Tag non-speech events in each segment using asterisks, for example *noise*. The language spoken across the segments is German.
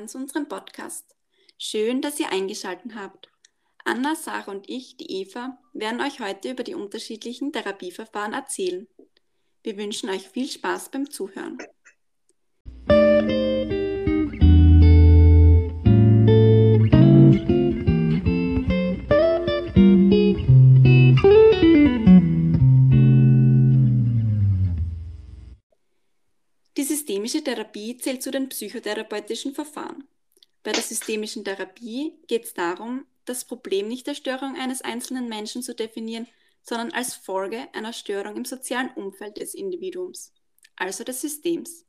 willkommen zu unserem Podcast. Schön, dass ihr eingeschaltet habt. Anna, Sarah und ich, die Eva, werden euch heute über die unterschiedlichen Therapieverfahren erzählen. Wir wünschen euch viel Spaß beim Zuhören. Systemische Therapie zählt zu den psychotherapeutischen Verfahren. Bei der systemischen Therapie geht es darum, das Problem nicht der Störung eines einzelnen Menschen zu definieren, sondern als Folge einer Störung im sozialen Umfeld des Individuums, also des Systems.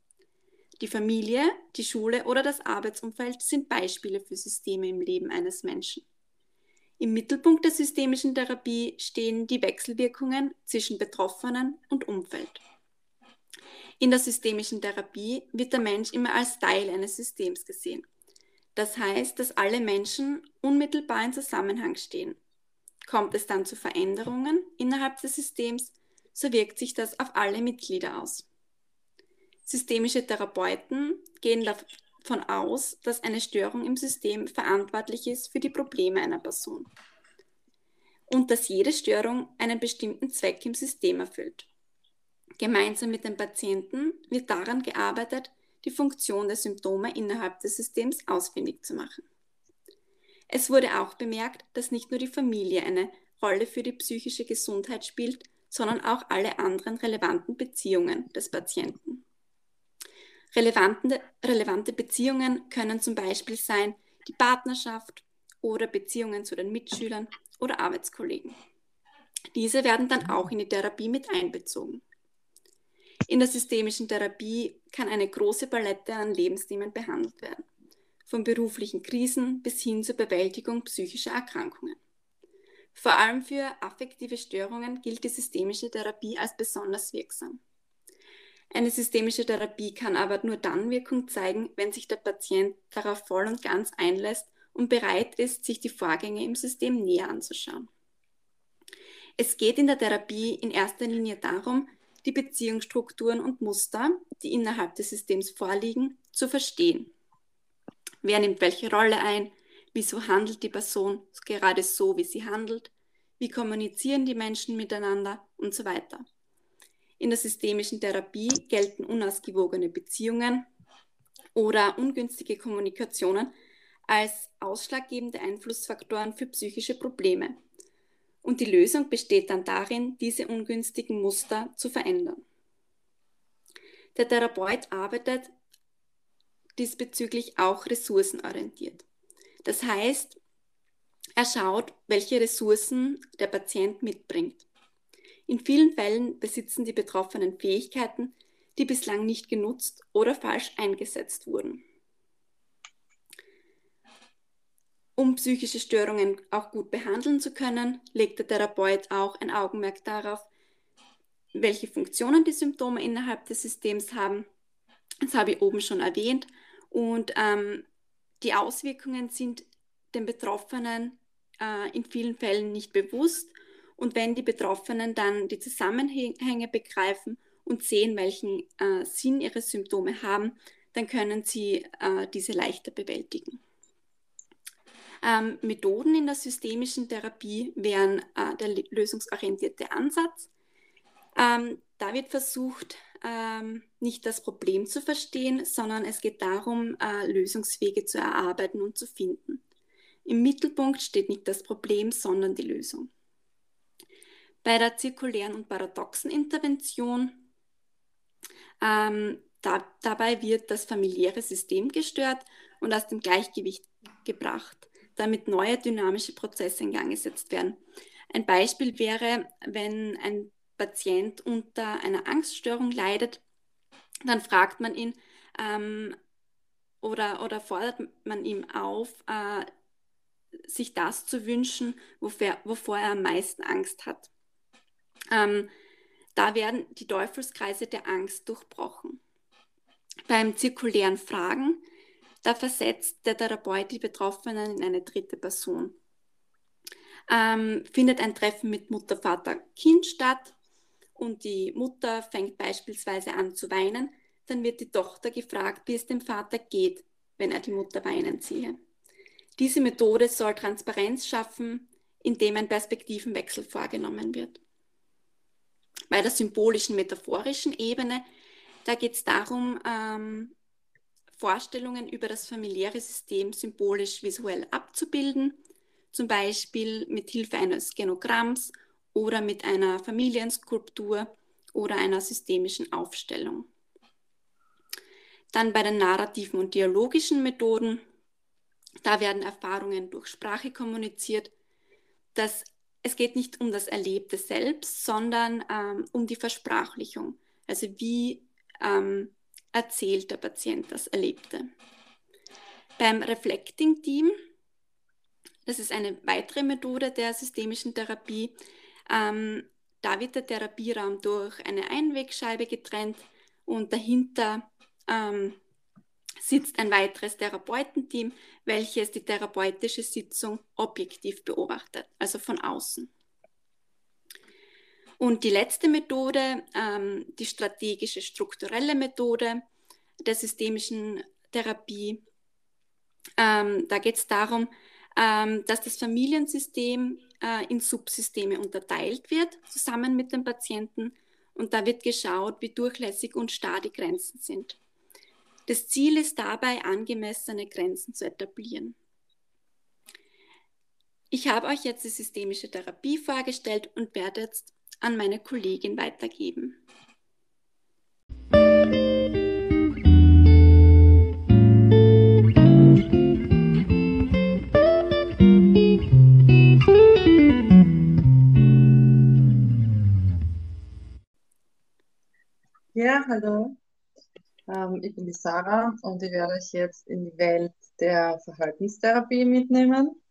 Die Familie, die Schule oder das Arbeitsumfeld sind Beispiele für Systeme im Leben eines Menschen. Im Mittelpunkt der systemischen Therapie stehen die Wechselwirkungen zwischen Betroffenen und Umfeld. In der systemischen Therapie wird der Mensch immer als Teil eines Systems gesehen. Das heißt, dass alle Menschen unmittelbar in Zusammenhang stehen. Kommt es dann zu Veränderungen innerhalb des Systems, so wirkt sich das auf alle Mitglieder aus. Systemische Therapeuten gehen davon aus, dass eine Störung im System verantwortlich ist für die Probleme einer Person und dass jede Störung einen bestimmten Zweck im System erfüllt. Gemeinsam mit dem Patienten wird daran gearbeitet, die Funktion der Symptome innerhalb des Systems ausfindig zu machen. Es wurde auch bemerkt, dass nicht nur die Familie eine Rolle für die psychische Gesundheit spielt, sondern auch alle anderen relevanten Beziehungen des Patienten. Relevante, relevante Beziehungen können zum Beispiel sein die Partnerschaft oder Beziehungen zu den Mitschülern oder Arbeitskollegen. Diese werden dann auch in die Therapie mit einbezogen. In der systemischen Therapie kann eine große Palette an Lebensthemen behandelt werden, von beruflichen Krisen bis hin zur Bewältigung psychischer Erkrankungen. Vor allem für affektive Störungen gilt die systemische Therapie als besonders wirksam. Eine systemische Therapie kann aber nur dann Wirkung zeigen, wenn sich der Patient darauf voll und ganz einlässt und bereit ist, sich die Vorgänge im System näher anzuschauen. Es geht in der Therapie in erster Linie darum, die Beziehungsstrukturen und Muster, die innerhalb des Systems vorliegen, zu verstehen. Wer nimmt welche Rolle ein? Wieso handelt die Person gerade so, wie sie handelt? Wie kommunizieren die Menschen miteinander und so weiter? In der systemischen Therapie gelten unausgewogene Beziehungen oder ungünstige Kommunikationen als ausschlaggebende Einflussfaktoren für psychische Probleme. Und die Lösung besteht dann darin, diese ungünstigen Muster zu verändern. Der Therapeut arbeitet diesbezüglich auch ressourcenorientiert. Das heißt, er schaut, welche Ressourcen der Patient mitbringt. In vielen Fällen besitzen die Betroffenen Fähigkeiten, die bislang nicht genutzt oder falsch eingesetzt wurden. Um psychische Störungen auch gut behandeln zu können, legt der Therapeut auch ein Augenmerk darauf, welche Funktionen die Symptome innerhalb des Systems haben. Das habe ich oben schon erwähnt. Und ähm, die Auswirkungen sind den Betroffenen äh, in vielen Fällen nicht bewusst. Und wenn die Betroffenen dann die Zusammenhänge begreifen und sehen, welchen äh, Sinn ihre Symptome haben, dann können sie äh, diese leichter bewältigen. Ähm, Methoden in der systemischen Therapie wären äh, der lösungsorientierte Ansatz. Ähm, da wird versucht, ähm, nicht das Problem zu verstehen, sondern es geht darum, äh, Lösungswege zu erarbeiten und zu finden. Im Mittelpunkt steht nicht das Problem, sondern die Lösung. Bei der zirkulären und paradoxen Intervention ähm, da, dabei wird das familiäre System gestört und aus dem Gleichgewicht gebracht damit neue dynamische Prozesse in Gang gesetzt werden. Ein Beispiel wäre, wenn ein Patient unter einer Angststörung leidet, dann fragt man ihn ähm, oder, oder fordert man ihm auf, äh, sich das zu wünschen, wofür, wovor er am meisten Angst hat. Ähm, da werden die Teufelskreise der Angst durchbrochen. Beim zirkulären Fragen da versetzt der Therapeut die Betroffenen in eine dritte Person. Ähm, findet ein Treffen mit Mutter, Vater, Kind statt und die Mutter fängt beispielsweise an zu weinen, dann wird die Tochter gefragt, wie es dem Vater geht. wenn er die Mutter weinend sehe. Diese Methode soll Transparenz schaffen, indem ein Perspektivenwechsel vorgenommen wird. Bei der symbolischen, metaphorischen Ebene, da geht es darum, ähm, Vorstellungen über das familiäre System symbolisch visuell abzubilden, zum Beispiel mit Hilfe eines Genogramms oder mit einer Familienskulptur oder einer systemischen Aufstellung. Dann bei den narrativen und dialogischen Methoden, da werden Erfahrungen durch Sprache kommuniziert. Das, es geht nicht um das Erlebte selbst, sondern ähm, um die Versprachlichung. Also wie ähm, erzählt der Patient das Erlebte. Beim Reflecting Team, das ist eine weitere Methode der systemischen Therapie, ähm, da wird der Therapieraum durch eine Einwegscheibe getrennt und dahinter ähm, sitzt ein weiteres Therapeutenteam, welches die therapeutische Sitzung objektiv beobachtet, also von außen. Und die letzte Methode, ähm, die strategische strukturelle Methode der systemischen Therapie, ähm, da geht es darum, ähm, dass das Familiensystem äh, in Subsysteme unterteilt wird, zusammen mit dem Patienten. Und da wird geschaut, wie durchlässig und starr die Grenzen sind. Das Ziel ist dabei, angemessene Grenzen zu etablieren. Ich habe euch jetzt die systemische Therapie vorgestellt und werde jetzt an meine Kollegin weitergeben. Ja, hallo. Ähm, ich bin die Sarah und ich werde euch jetzt in die Welt der Verhaltenstherapie mitnehmen.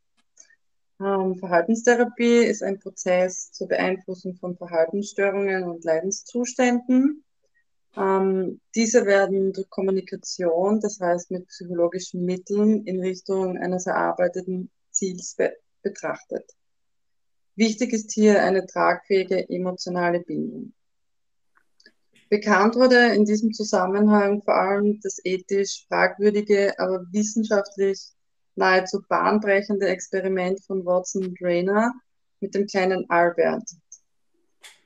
Ähm, Verhaltenstherapie ist ein Prozess zur Beeinflussung von Verhaltensstörungen und Leidenszuständen. Ähm, diese werden durch Kommunikation, das heißt mit psychologischen Mitteln, in Richtung eines erarbeiteten Ziels be betrachtet. Wichtig ist hier eine tragfähige emotionale Bindung. Bekannt wurde in diesem Zusammenhang vor allem das ethisch fragwürdige, aber wissenschaftlich nahezu bahnbrechende Experiment von Watson und Rayner mit dem kleinen Albert.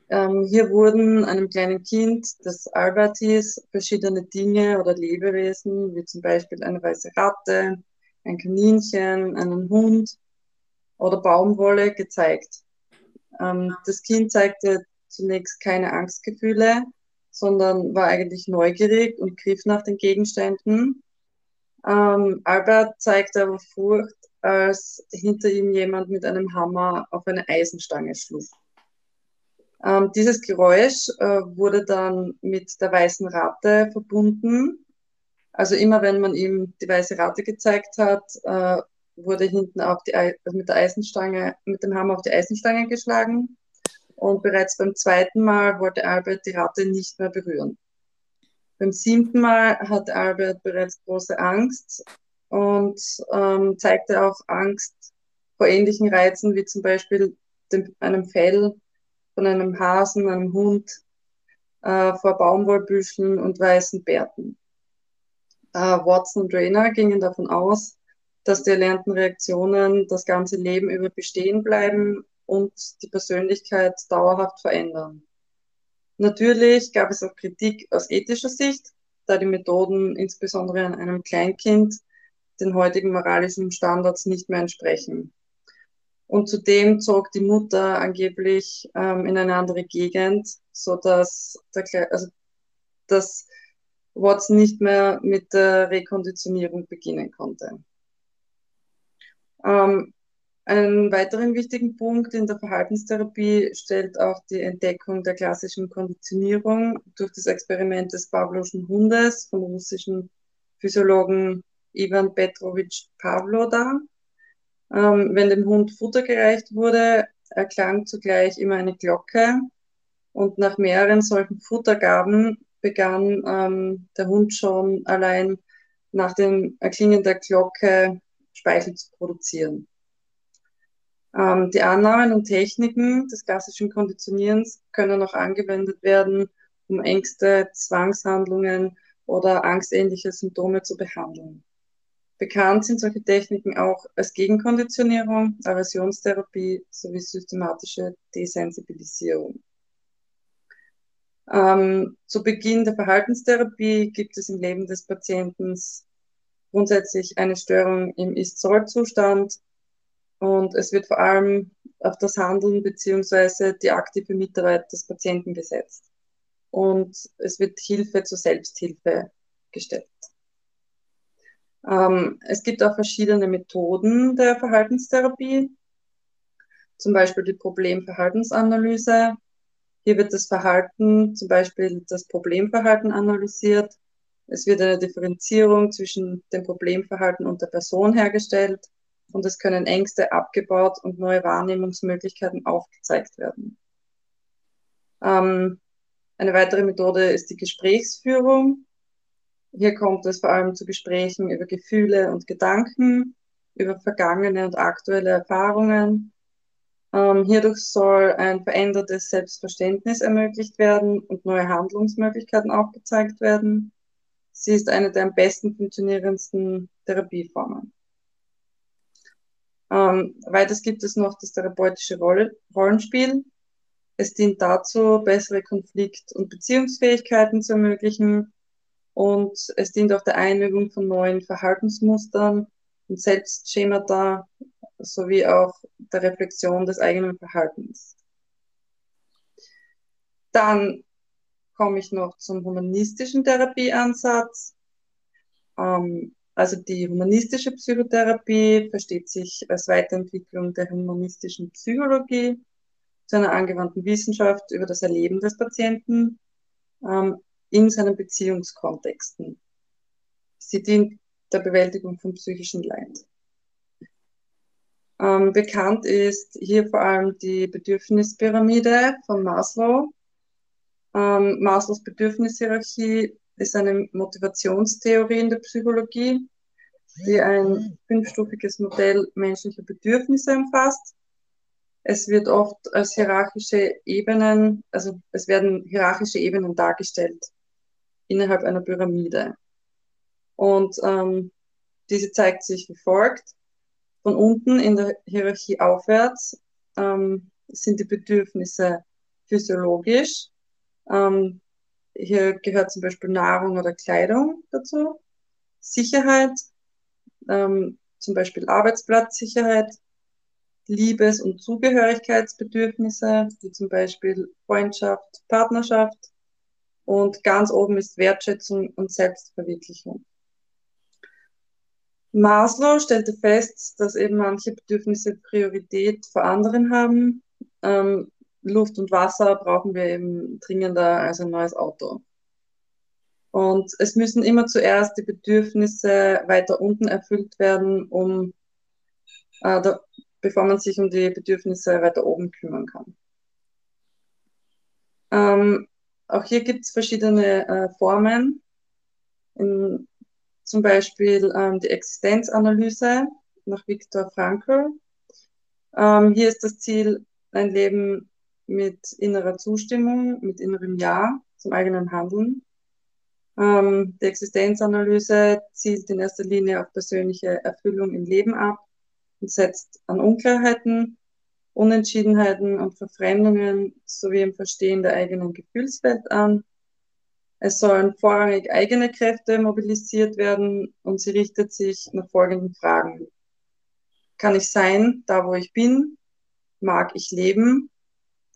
Ähm, hier wurden einem kleinen Kind, das Albert hieß, verschiedene Dinge oder Lebewesen, wie zum Beispiel eine weiße Ratte, ein Kaninchen, einen Hund oder Baumwolle gezeigt. Ähm, das Kind zeigte zunächst keine Angstgefühle, sondern war eigentlich neugierig und griff nach den Gegenständen. Ähm, Albert zeigte aber Furcht, als hinter ihm jemand mit einem Hammer auf eine Eisenstange schlug. Ähm, dieses Geräusch äh, wurde dann mit der weißen Ratte verbunden. Also immer wenn man ihm die weiße Ratte gezeigt hat, äh, wurde hinten auf die, also mit der Eisenstange, mit dem Hammer auf die Eisenstange geschlagen. Und bereits beim zweiten Mal wollte Albert die Ratte nicht mehr berühren. Beim siebten Mal hatte Albert bereits große Angst und ähm, zeigte auch Angst vor ähnlichen Reizen wie zum Beispiel dem, einem Fell von einem Hasen, einem Hund, äh, vor Baumwollbüschen und weißen Bärten. Äh, Watson und Rayner gingen davon aus, dass die erlernten Reaktionen das ganze Leben über bestehen bleiben und die Persönlichkeit dauerhaft verändern. Natürlich gab es auch Kritik aus ethischer Sicht, da die Methoden insbesondere an einem Kleinkind den heutigen moralischen Standards nicht mehr entsprechen. Und zudem zog die Mutter angeblich ähm, in eine andere Gegend, so dass der, also, dass Watson nicht mehr mit der Rekonditionierung beginnen konnte. Ähm, einen weiteren wichtigen Punkt in der Verhaltenstherapie stellt auch die Entdeckung der klassischen Konditionierung durch das Experiment des Pavloschen Hundes vom russischen Physiologen Ivan Petrovich Pavlo dar. Ähm, wenn dem Hund Futter gereicht wurde, erklang zugleich immer eine Glocke und nach mehreren solchen Futtergaben begann ähm, der Hund schon allein nach dem Erklingen der Glocke Speichel zu produzieren. Ähm, die Annahmen und Techniken des klassischen Konditionierens können auch angewendet werden, um Ängste, Zwangshandlungen oder angstähnliche Symptome zu behandeln. Bekannt sind solche Techniken auch als Gegenkonditionierung, Aversionstherapie sowie systematische Desensibilisierung. Ähm, zu Beginn der Verhaltenstherapie gibt es im Leben des Patienten grundsätzlich eine Störung im Ist-Soll-Zustand und es wird vor allem auf das Handeln beziehungsweise die aktive Mitarbeit des Patienten gesetzt. Und es wird Hilfe zur Selbsthilfe gestellt. Ähm, es gibt auch verschiedene Methoden der Verhaltenstherapie, zum Beispiel die Problemverhaltensanalyse. Hier wird das Verhalten, zum Beispiel das Problemverhalten analysiert. Es wird eine Differenzierung zwischen dem Problemverhalten und der Person hergestellt und es können Ängste abgebaut und neue Wahrnehmungsmöglichkeiten aufgezeigt werden. Ähm, eine weitere Methode ist die Gesprächsführung. Hier kommt es vor allem zu Gesprächen über Gefühle und Gedanken, über vergangene und aktuelle Erfahrungen. Ähm, hierdurch soll ein verändertes Selbstverständnis ermöglicht werden und neue Handlungsmöglichkeiten aufgezeigt werden. Sie ist eine der am besten funktionierendsten Therapieformen. Ähm, weiters gibt es noch das therapeutische Roll Rollenspiel. Es dient dazu, bessere Konflikt- und Beziehungsfähigkeiten zu ermöglichen und es dient auch der Einübung von neuen Verhaltensmustern und Selbstschemata sowie auch der Reflexion des eigenen Verhaltens. Dann komme ich noch zum humanistischen Therapieansatz. Ähm, also die humanistische Psychotherapie versteht sich als Weiterentwicklung der humanistischen Psychologie zu einer angewandten Wissenschaft über das Erleben des Patienten. Ähm, in seinen Beziehungskontexten. Sie dient der Bewältigung von psychischen Leid. Ähm, bekannt ist hier vor allem die Bedürfnispyramide von Maslow. Ähm, Maslows Bedürfnishierarchie ist eine Motivationstheorie in der Psychologie, die ein fünfstufiges Modell menschlicher Bedürfnisse umfasst. Es wird oft als hierarchische Ebenen, also es werden hierarchische Ebenen dargestellt innerhalb einer Pyramide. Und ähm, diese zeigt sich wie folgt. Von unten in der Hierarchie aufwärts ähm, sind die Bedürfnisse physiologisch. Ähm, hier gehört zum Beispiel Nahrung oder Kleidung dazu. Sicherheit, ähm, zum Beispiel Arbeitsplatzsicherheit, Liebes- und Zugehörigkeitsbedürfnisse, wie zum Beispiel Freundschaft, Partnerschaft, und ganz oben ist Wertschätzung und Selbstverwirklichung. Maslow stellte fest, dass eben manche Bedürfnisse Priorität vor anderen haben. Ähm, Luft und Wasser brauchen wir eben dringender als ein neues Auto. Und es müssen immer zuerst die Bedürfnisse weiter unten erfüllt werden, um, äh, da, bevor man sich um die Bedürfnisse weiter oben kümmern kann. Ähm, auch hier gibt es verschiedene äh, Formen, in, zum Beispiel ähm, die Existenzanalyse nach Viktor Frankl. Ähm, hier ist das Ziel, ein Leben mit innerer Zustimmung, mit innerem Ja zum eigenen Handeln. Ähm, die Existenzanalyse zielt in erster Linie auf persönliche Erfüllung im Leben ab und setzt an Unklarheiten Unentschiedenheiten und Verfremdungen sowie im Verstehen der eigenen Gefühlswelt an. Es sollen vorrangig eigene Kräfte mobilisiert werden und sie richtet sich nach folgenden Fragen. Kann ich sein, da wo ich bin? Mag ich leben?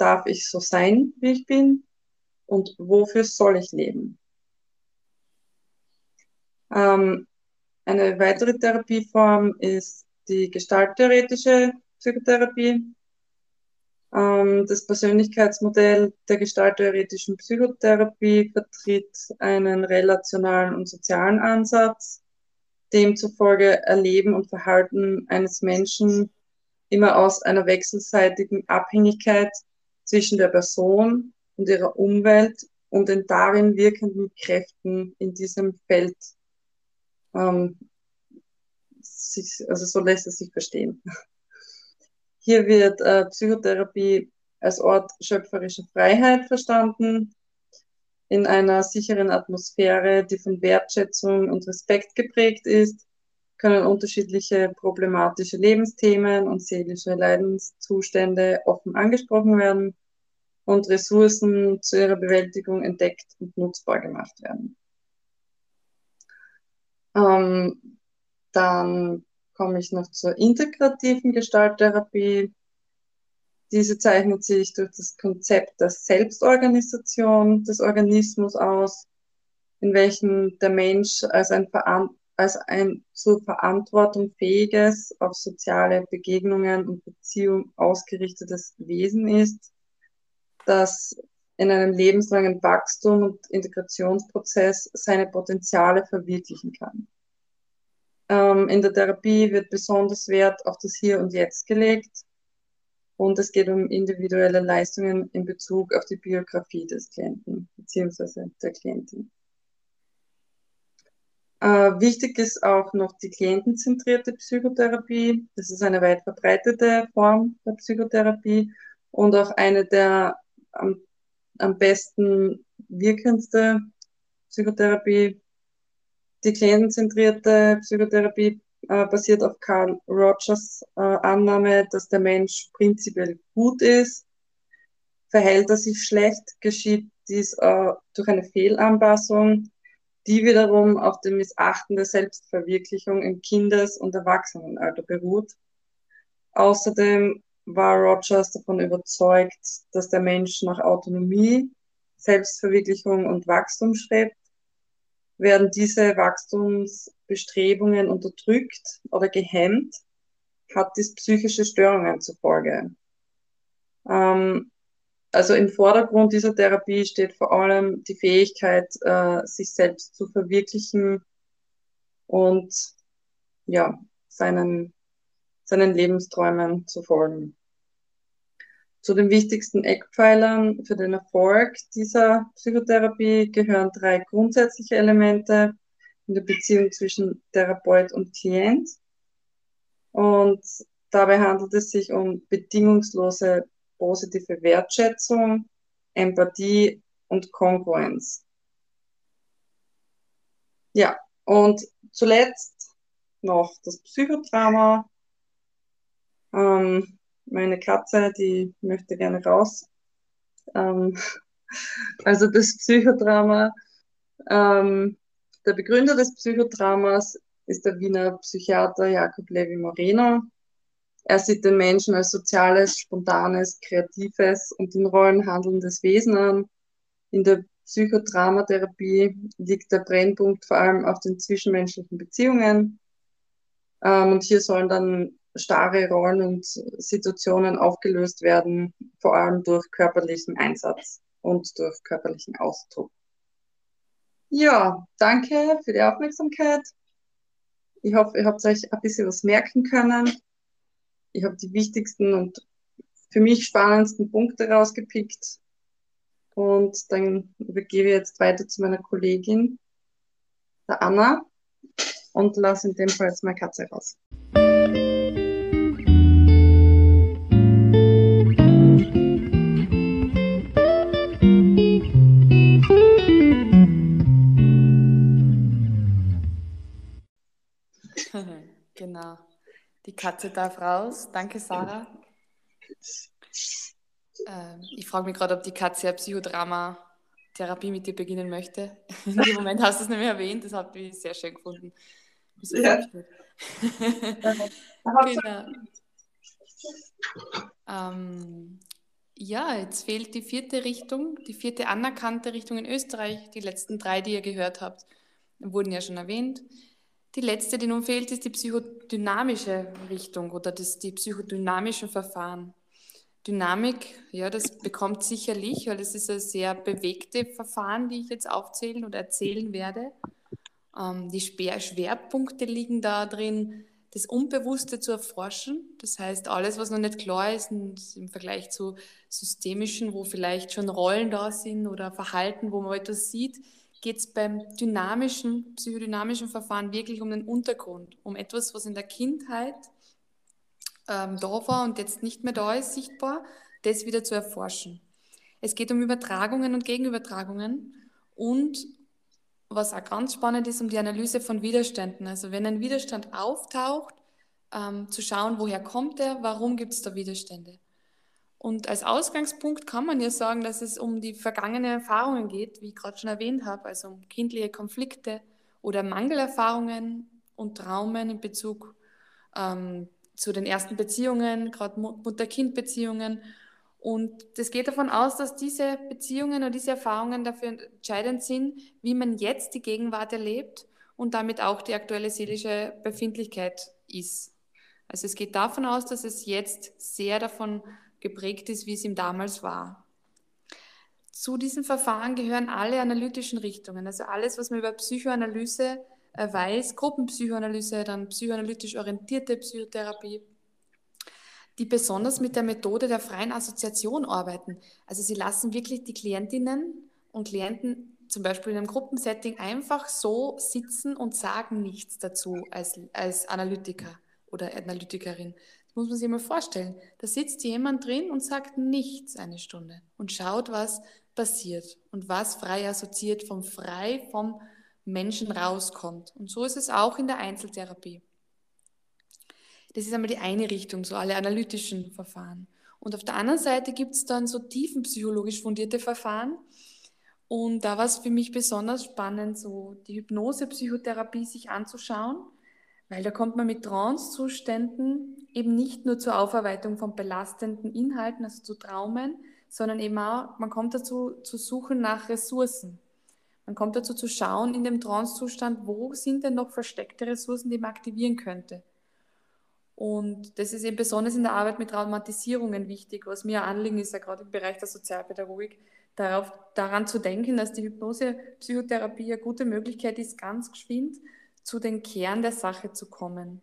Darf ich so sein, wie ich bin? Und wofür soll ich leben? Ähm, eine weitere Therapieform ist die gestalttheoretische Psychotherapie. Ähm, das Persönlichkeitsmodell der gestalttheoretischen Psychotherapie vertritt einen relationalen und sozialen Ansatz. Demzufolge Erleben und Verhalten eines Menschen immer aus einer wechselseitigen Abhängigkeit zwischen der Person und ihrer Umwelt und den darin wirkenden Kräften in diesem Feld. Ähm, sich, also so lässt es sich verstehen. *laughs* Hier wird äh, Psychotherapie als Ort schöpferischer Freiheit verstanden, in einer sicheren Atmosphäre, die von Wertschätzung und Respekt geprägt ist, können unterschiedliche problematische Lebensthemen und seelische Leidenszustände offen angesprochen werden und Ressourcen zu ihrer Bewältigung entdeckt und nutzbar gemacht werden. Ähm, dann komme ich noch zur integrativen Gestalttherapie. Diese zeichnet sich durch das Konzept der Selbstorganisation des Organismus aus, in welchem der Mensch als ein, als ein zur Verantwortung fähiges, auf soziale Begegnungen und Beziehungen ausgerichtetes Wesen ist, das in einem lebenslangen Wachstum und Integrationsprozess seine Potenziale verwirklichen kann. Ähm, in der Therapie wird besonders Wert auf das Hier und Jetzt gelegt und es geht um individuelle Leistungen in Bezug auf die Biografie des Klienten bzw. der Klientin. Äh, wichtig ist auch noch die klientenzentrierte Psychotherapie. Das ist eine weit verbreitete Form der Psychotherapie und auch eine der am, am besten wirkendste Psychotherapie. Die klientenzentrierte Psychotherapie äh, basiert auf Carl Rogers äh, Annahme, dass der Mensch prinzipiell gut ist. Verhält er sich schlecht, geschieht dies äh, durch eine Fehlanpassung, die wiederum auf dem Missachten der Selbstverwirklichung im Kindes- und Erwachsenenalter beruht. Außerdem war Rogers davon überzeugt, dass der Mensch nach Autonomie, Selbstverwirklichung und Wachstum strebt. Werden diese Wachstumsbestrebungen unterdrückt oder gehemmt, hat dies psychische Störungen zur Folge. Ähm, also im Vordergrund dieser Therapie steht vor allem die Fähigkeit, äh, sich selbst zu verwirklichen und ja, seinen, seinen Lebensträumen zu folgen. Zu den wichtigsten Eckpfeilern für den Erfolg dieser Psychotherapie gehören drei grundsätzliche Elemente in der Beziehung zwischen Therapeut und Klient. Und dabei handelt es sich um bedingungslose positive Wertschätzung, Empathie und Kongruenz. Ja, und zuletzt noch das Psychodrama. Ähm, meine Katze, die möchte gerne raus. Ähm, *laughs* also das Psychodrama. Ähm, der Begründer des Psychodramas ist der Wiener Psychiater Jakob Levi Moreno. Er sieht den Menschen als soziales, spontanes, kreatives und in Rollen handelndes Wesen an. In der Psychodramatherapie liegt der Brennpunkt vor allem auf den zwischenmenschlichen Beziehungen. Ähm, und hier sollen dann starre Rollen und Situationen aufgelöst werden, vor allem durch körperlichen Einsatz und durch körperlichen Ausdruck. Ja, danke für die Aufmerksamkeit. Ich hoffe, ihr habt euch ein bisschen was merken können. Ich habe die wichtigsten und für mich spannendsten Punkte rausgepickt. Und dann übergebe ich jetzt weiter zu meiner Kollegin, der Anna, und lasse in dem Fall jetzt meine Katze raus. Genau. Die Katze darf raus. Danke, Sarah. Ähm, ich frage mich gerade, ob die Katze ja Psychodrama-Therapie mit dir beginnen möchte. *laughs* In dem Moment hast du es nämlich erwähnt, das habe ich sehr schön gefunden. Ja. *laughs* genau. Ähm, ja, jetzt fehlt die vierte Richtung, die vierte anerkannte Richtung in Österreich. Die letzten drei, die ihr gehört habt, wurden ja schon erwähnt. Die letzte, die nun fehlt, ist die psychodynamische Richtung oder das, die psychodynamischen Verfahren. Dynamik, ja, das bekommt sicherlich, weil es ist ein sehr bewegte Verfahren, die ich jetzt aufzählen oder erzählen werde. Ähm, die Schwerpunkte liegen da drin, das Unbewusste zu erforschen. Das heißt, alles, was noch nicht klar ist im Vergleich zu systemischen, wo vielleicht schon Rollen da sind oder Verhalten, wo man etwas sieht, geht es beim dynamischen, psychodynamischen Verfahren wirklich um den Untergrund, um etwas, was in der Kindheit ähm, da war und jetzt nicht mehr da ist, sichtbar, das wieder zu erforschen. Es geht um Übertragungen und Gegenübertragungen und was auch ganz spannend ist, um die Analyse von Widerständen. Also wenn ein Widerstand auftaucht, ähm, zu schauen, woher kommt er, warum gibt es da Widerstände. Und als Ausgangspunkt kann man ja sagen, dass es um die vergangenen Erfahrungen geht, wie ich gerade schon erwähnt habe, also um kindliche Konflikte oder Mangelerfahrungen und Traumen in Bezug ähm, zu den ersten Beziehungen, gerade Mutter-Kind-Beziehungen. Und das geht davon aus, dass diese Beziehungen und diese Erfahrungen dafür entscheidend sind, wie man jetzt die Gegenwart erlebt und damit auch die aktuelle seelische Befindlichkeit ist. Also es geht davon aus, dass es jetzt sehr davon geprägt ist, wie es ihm damals war. Zu diesem Verfahren gehören alle analytischen Richtungen, also alles, was man über Psychoanalyse äh, weiß, Gruppenpsychoanalyse, dann psychoanalytisch orientierte Psychotherapie, die besonders mit der Methode der freien Assoziation arbeiten. Also sie lassen wirklich die Klientinnen und Klienten zum Beispiel in einem Gruppensetting einfach so sitzen und sagen nichts dazu als, als Analytiker oder Analytikerin. Das muss man sich mal vorstellen. Da sitzt jemand drin und sagt nichts eine Stunde und schaut, was passiert und was frei assoziiert vom frei vom Menschen rauskommt. Und so ist es auch in der Einzeltherapie. Das ist einmal die eine Richtung, so alle analytischen Verfahren. Und auf der anderen Seite gibt es dann so tiefenpsychologisch fundierte Verfahren. Und da war es für mich besonders spannend, so die Hypnose-Psychotherapie sich anzuschauen weil da kommt man mit Trance-Zuständen eben nicht nur zur Aufarbeitung von belastenden Inhalten, also zu Traumen, sondern eben auch, man kommt dazu zu suchen nach Ressourcen. Man kommt dazu zu schauen in dem Trance-Zustand, wo sind denn noch versteckte Ressourcen, die man aktivieren könnte. Und das ist eben besonders in der Arbeit mit Traumatisierungen wichtig. Was mir Anliegen ist, ja gerade im Bereich der Sozialpädagogik, darauf, daran zu denken, dass die Hypnose-Psychotherapie eine gute Möglichkeit ist, ganz geschwind zu den Kern der Sache zu kommen.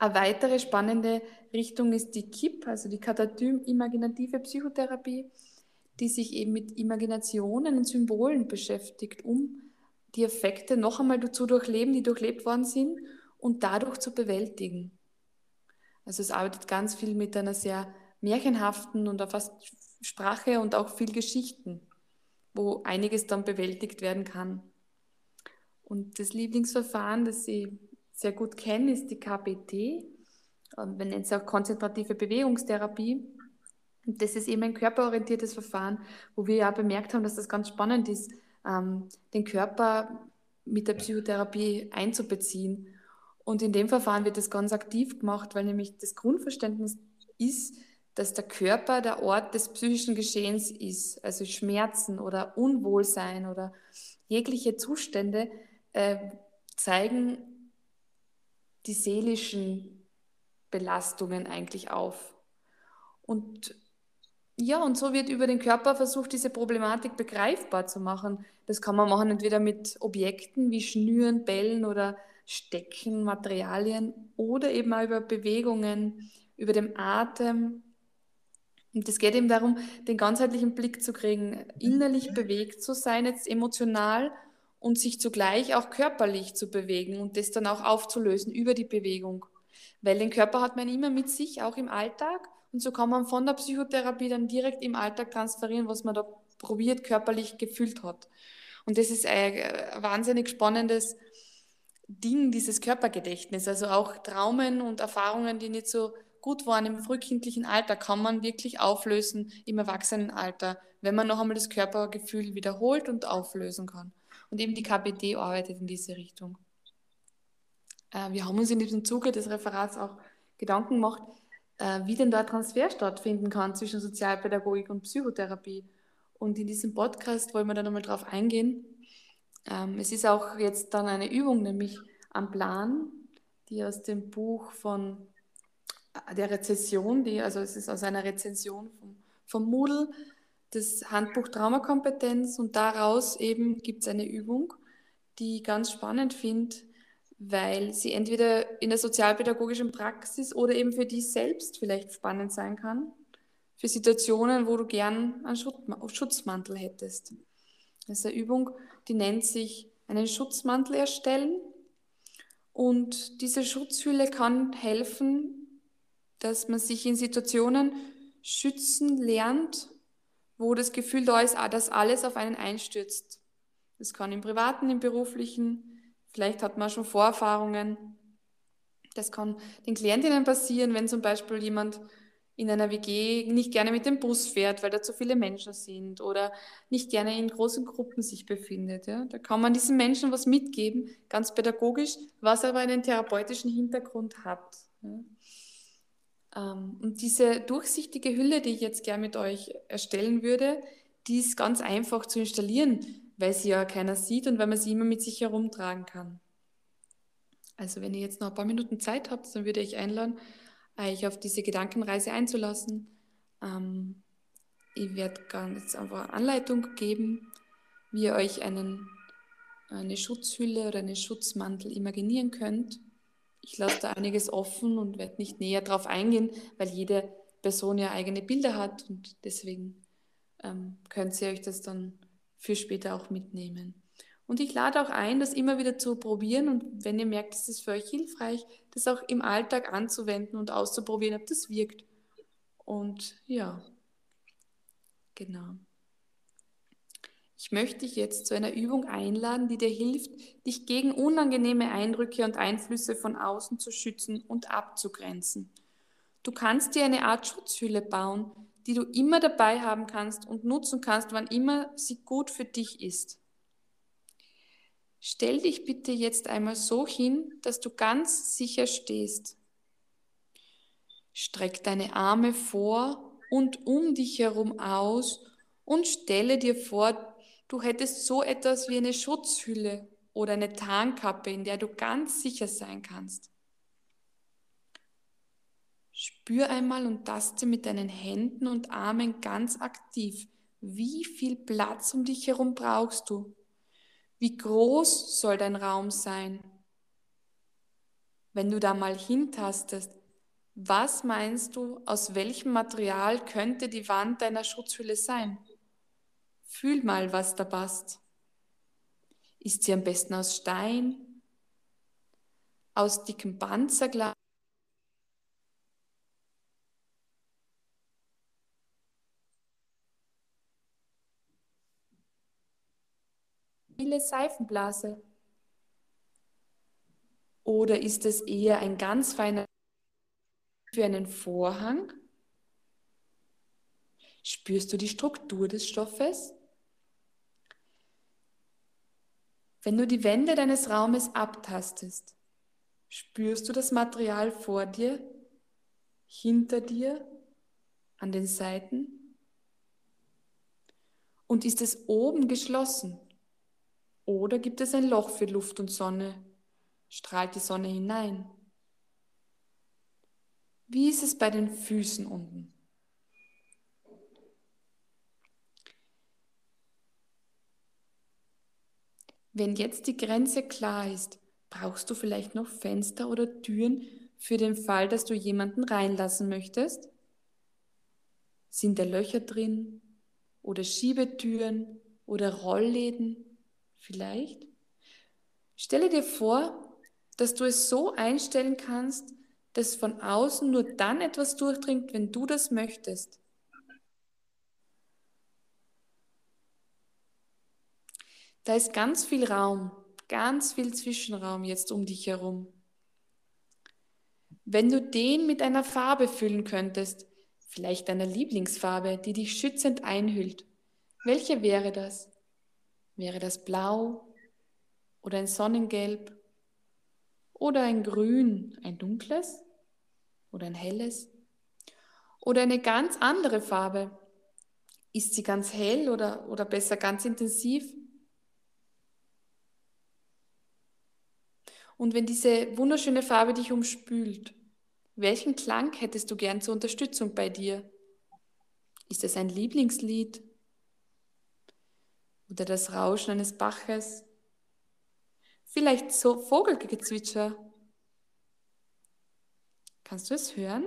Eine weitere spannende Richtung ist die KIP, also die Katatym-imaginative Psychotherapie, die sich eben mit Imaginationen und Symbolen beschäftigt, um die Effekte noch einmal zu durchleben, die durchlebt worden sind und dadurch zu bewältigen. Also es arbeitet ganz viel mit einer sehr märchenhaften und auch fast Sprache und auch viel Geschichten, wo einiges dann bewältigt werden kann. Und das Lieblingsverfahren, das ich sehr gut kenne, ist die KBT. Wir nennen es auch konzentrative Bewegungstherapie. Und das ist eben ein körperorientiertes Verfahren, wo wir ja bemerkt haben, dass das ganz spannend ist, ähm, den Körper mit der Psychotherapie einzubeziehen. Und in dem Verfahren wird das ganz aktiv gemacht, weil nämlich das Grundverständnis ist, dass der Körper der Ort des psychischen Geschehens ist. Also Schmerzen oder Unwohlsein oder jegliche Zustände, äh, zeigen die seelischen Belastungen eigentlich auf. Und ja, und so wird über den Körper versucht, diese Problematik begreifbar zu machen. Das kann man machen entweder mit Objekten wie Schnüren, Bällen oder Stecken, Materialien oder eben auch über Bewegungen, über den Atem. Und es geht eben darum, den ganzheitlichen Blick zu kriegen, innerlich bewegt zu sein, jetzt emotional und sich zugleich auch körperlich zu bewegen und das dann auch aufzulösen über die Bewegung. Weil den Körper hat man immer mit sich, auch im Alltag. Und so kann man von der Psychotherapie dann direkt im Alltag transferieren, was man da probiert, körperlich gefühlt hat. Und das ist ein wahnsinnig spannendes Ding, dieses Körpergedächtnis. Also auch Traumen und Erfahrungen, die nicht so gut waren im frühkindlichen Alter, kann man wirklich auflösen im Erwachsenenalter, wenn man noch einmal das Körpergefühl wiederholt und auflösen kann. Und eben die KPD arbeitet in diese Richtung. Äh, wir haben uns in diesem Zuge des Referats auch Gedanken gemacht, äh, wie denn da Transfer stattfinden kann zwischen Sozialpädagogik und Psychotherapie. Und in diesem Podcast wollen wir dann nochmal drauf eingehen. Ähm, es ist auch jetzt dann eine Übung, nämlich am Plan, die aus dem Buch von äh, der Rezession, die, also es ist aus einer Rezension vom, vom Moodle, das Handbuch Traumakompetenz und daraus eben gibt es eine Übung, die ich ganz spannend finde, weil sie entweder in der sozialpädagogischen Praxis oder eben für dich selbst vielleicht spannend sein kann, für Situationen, wo du gern einen Schutzmantel hättest. Das ist eine Übung, die nennt sich einen Schutzmantel erstellen und diese Schutzhülle kann helfen, dass man sich in Situationen schützen lernt, wo das Gefühl da ist, ah, dass alles auf einen einstürzt. Das kann im privaten, im beruflichen, vielleicht hat man schon Vorerfahrungen. Das kann den Klientinnen passieren, wenn zum Beispiel jemand in einer WG nicht gerne mit dem Bus fährt, weil da zu viele Menschen sind oder nicht gerne in großen Gruppen sich befindet. Ja? Da kann man diesen Menschen was mitgeben, ganz pädagogisch, was aber einen therapeutischen Hintergrund hat. Ja? Ähm, und diese durchsichtige Hülle, die ich jetzt gerne mit euch erstellen würde, die ist ganz einfach zu installieren, weil sie ja keiner sieht und weil man sie immer mit sich herumtragen kann. Also wenn ihr jetzt noch ein paar Minuten Zeit habt, dann würde ich einladen, euch auf diese Gedankenreise einzulassen. Ähm, ich werde ganz einfach eine Anleitung geben, wie ihr euch einen, eine Schutzhülle oder einen Schutzmantel imaginieren könnt. Ich lasse da einiges offen und werde nicht näher darauf eingehen, weil jede Person ja eigene Bilder hat und deswegen ähm, könnt ihr euch das dann für später auch mitnehmen. Und ich lade auch ein, das immer wieder zu probieren und wenn ihr merkt, es ist für euch hilfreich, das auch im Alltag anzuwenden und auszuprobieren, ob das wirkt. Und ja, genau. Ich möchte dich jetzt zu einer Übung einladen, die dir hilft, dich gegen unangenehme Eindrücke und Einflüsse von außen zu schützen und abzugrenzen. Du kannst dir eine Art Schutzhülle bauen, die du immer dabei haben kannst und nutzen kannst, wann immer sie gut für dich ist. Stell dich bitte jetzt einmal so hin, dass du ganz sicher stehst. Streck deine Arme vor und um dich herum aus und stelle dir vor, du hättest so etwas wie eine Schutzhülle oder eine Tarnkappe, in der du ganz sicher sein kannst. Spür einmal und taste mit deinen Händen und Armen ganz aktiv, wie viel Platz um dich herum brauchst du. Wie groß soll dein Raum sein? Wenn du da mal hintastest, was meinst du, aus welchem Material könnte die Wand deiner Schutzhülle sein? Fühl mal, was da passt. Ist sie am besten aus Stein, aus dickem Panzerglas? viele Seifenblase? Oder ist es eher ein ganz feiner für einen Vorhang? Spürst du die Struktur des Stoffes? Wenn du die Wände deines Raumes abtastest, spürst du das Material vor dir, hinter dir, an den Seiten? Und ist es oben geschlossen? Oder gibt es ein Loch für Luft und Sonne? Strahlt die Sonne hinein? Wie ist es bei den Füßen unten? Wenn jetzt die Grenze klar ist, brauchst du vielleicht noch Fenster oder Türen für den Fall, dass du jemanden reinlassen möchtest? Sind da Löcher drin oder Schiebetüren oder Rollläden? vielleicht. Stelle dir vor, dass du es so einstellen kannst, dass von außen nur dann etwas durchdringt, wenn du das möchtest. Da ist ganz viel Raum, ganz viel Zwischenraum jetzt um dich herum. Wenn du den mit einer Farbe füllen könntest, vielleicht deiner Lieblingsfarbe, die dich schützend einhüllt, welche wäre das? Wäre das blau oder ein Sonnengelb oder ein Grün, ein dunkles oder ein helles oder eine ganz andere Farbe? Ist sie ganz hell oder, oder besser ganz intensiv? Und wenn diese wunderschöne Farbe dich umspült, welchen Klang hättest du gern zur Unterstützung bei dir? Ist es ein Lieblingslied? oder das Rauschen eines Baches, vielleicht so Vogelgezwitscher. Kannst du es hören?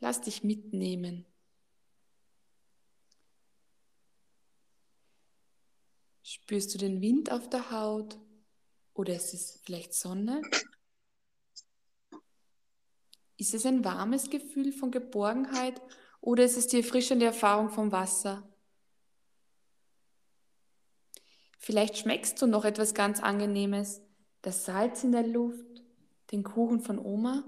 Lass dich mitnehmen. Spürst du den Wind auf der Haut oder ist es vielleicht Sonne? Ist es ein warmes Gefühl von Geborgenheit oder ist es die erfrischende Erfahrung vom Wasser? Vielleicht schmeckst du noch etwas ganz Angenehmes, das Salz in der Luft, den Kuchen von Oma.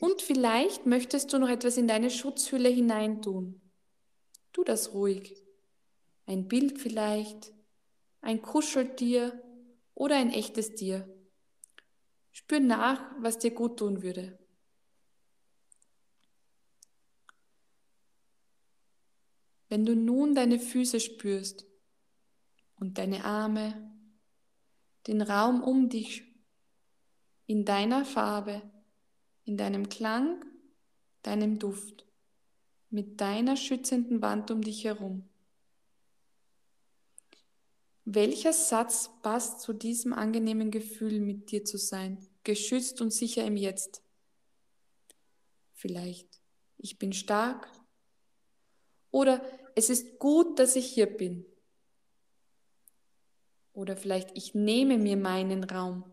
Und vielleicht möchtest du noch etwas in deine Schutzhülle hineintun. Tu das ruhig. Ein Bild vielleicht, ein Kuscheltier oder ein echtes Tier. Spür nach, was dir gut tun würde. Wenn du nun deine Füße spürst und deine Arme, den Raum um dich, in deiner Farbe, in deinem Klang, deinem Duft, mit deiner schützenden Wand um dich herum. Welcher Satz passt zu diesem angenehmen Gefühl, mit dir zu sein, geschützt und sicher im Jetzt? Vielleicht, ich bin stark. Oder es ist gut, dass ich hier bin. Oder vielleicht, ich nehme mir meinen Raum.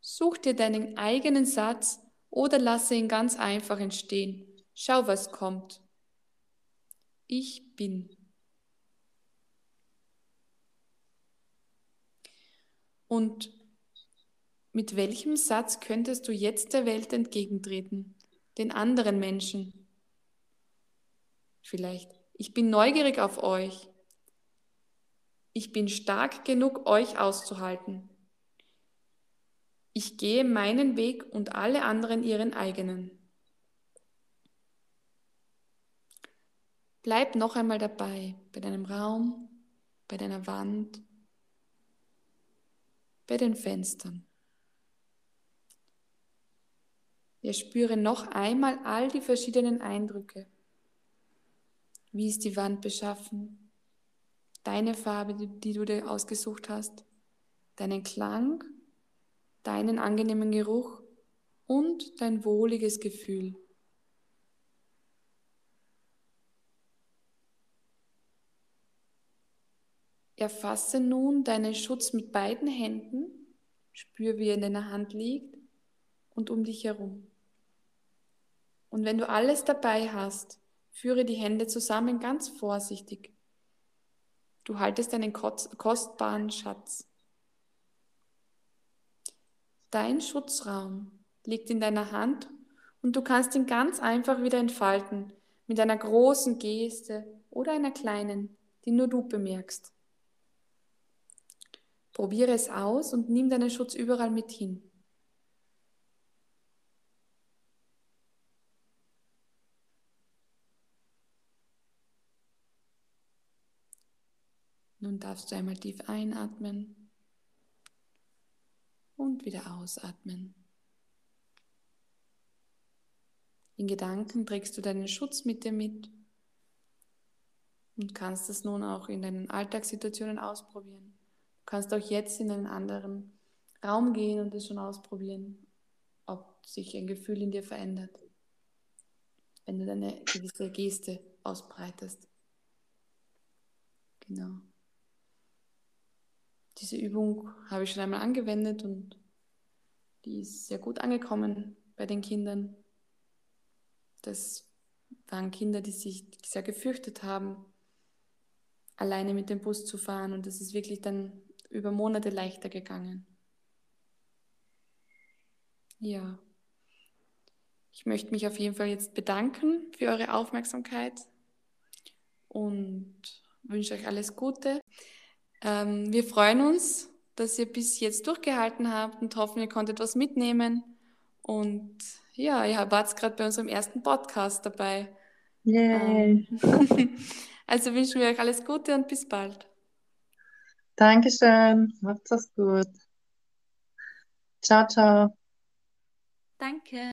Such dir deinen eigenen Satz oder lasse ihn ganz einfach entstehen. Schau, was kommt. Ich bin. Und mit welchem Satz könntest du jetzt der Welt entgegentreten, den anderen Menschen? Vielleicht, ich bin neugierig auf euch. Ich bin stark genug, euch auszuhalten. Ich gehe meinen Weg und alle anderen ihren eigenen. Bleib noch einmal dabei, bei deinem Raum, bei deiner Wand, bei den Fenstern. Wir spüren noch einmal all die verschiedenen Eindrücke. Wie ist die Wand beschaffen? Deine Farbe, die du dir ausgesucht hast, deinen Klang, deinen angenehmen Geruch und dein wohliges Gefühl. Erfasse nun deinen Schutz mit beiden Händen, spür, wie er in deiner Hand liegt und um dich herum. Und wenn du alles dabei hast, führe die Hände zusammen ganz vorsichtig. Du haltest einen kostbaren Schatz. Dein Schutzraum liegt in deiner Hand und du kannst ihn ganz einfach wieder entfalten mit einer großen Geste oder einer kleinen, die nur du bemerkst. Probiere es aus und nimm deinen Schutz überall mit hin. Nun darfst du einmal tief einatmen und wieder ausatmen. In Gedanken trägst du deinen Schutz mit dir mit und kannst es nun auch in deinen Alltagssituationen ausprobieren. Du kannst auch jetzt in einen anderen Raum gehen und es schon ausprobieren, ob sich ein Gefühl in dir verändert, wenn du deine gewisse Geste ausbreitest. Genau. Diese Übung habe ich schon einmal angewendet und die ist sehr gut angekommen bei den Kindern. Das waren Kinder, die sich sehr gefürchtet haben, alleine mit dem Bus zu fahren und das ist wirklich dann über Monate leichter gegangen. Ja. Ich möchte mich auf jeden Fall jetzt bedanken für eure Aufmerksamkeit und wünsche euch alles Gute. Ähm, wir freuen uns, dass ihr bis jetzt durchgehalten habt und hoffen, ihr konntet was mitnehmen. Und ja, ihr wart gerade bei unserem ersten Podcast dabei. Yay. Ähm, *laughs* also wünschen wir euch alles Gute und bis bald. Dankeschön. Macht's gut. Ciao, ciao. Danke.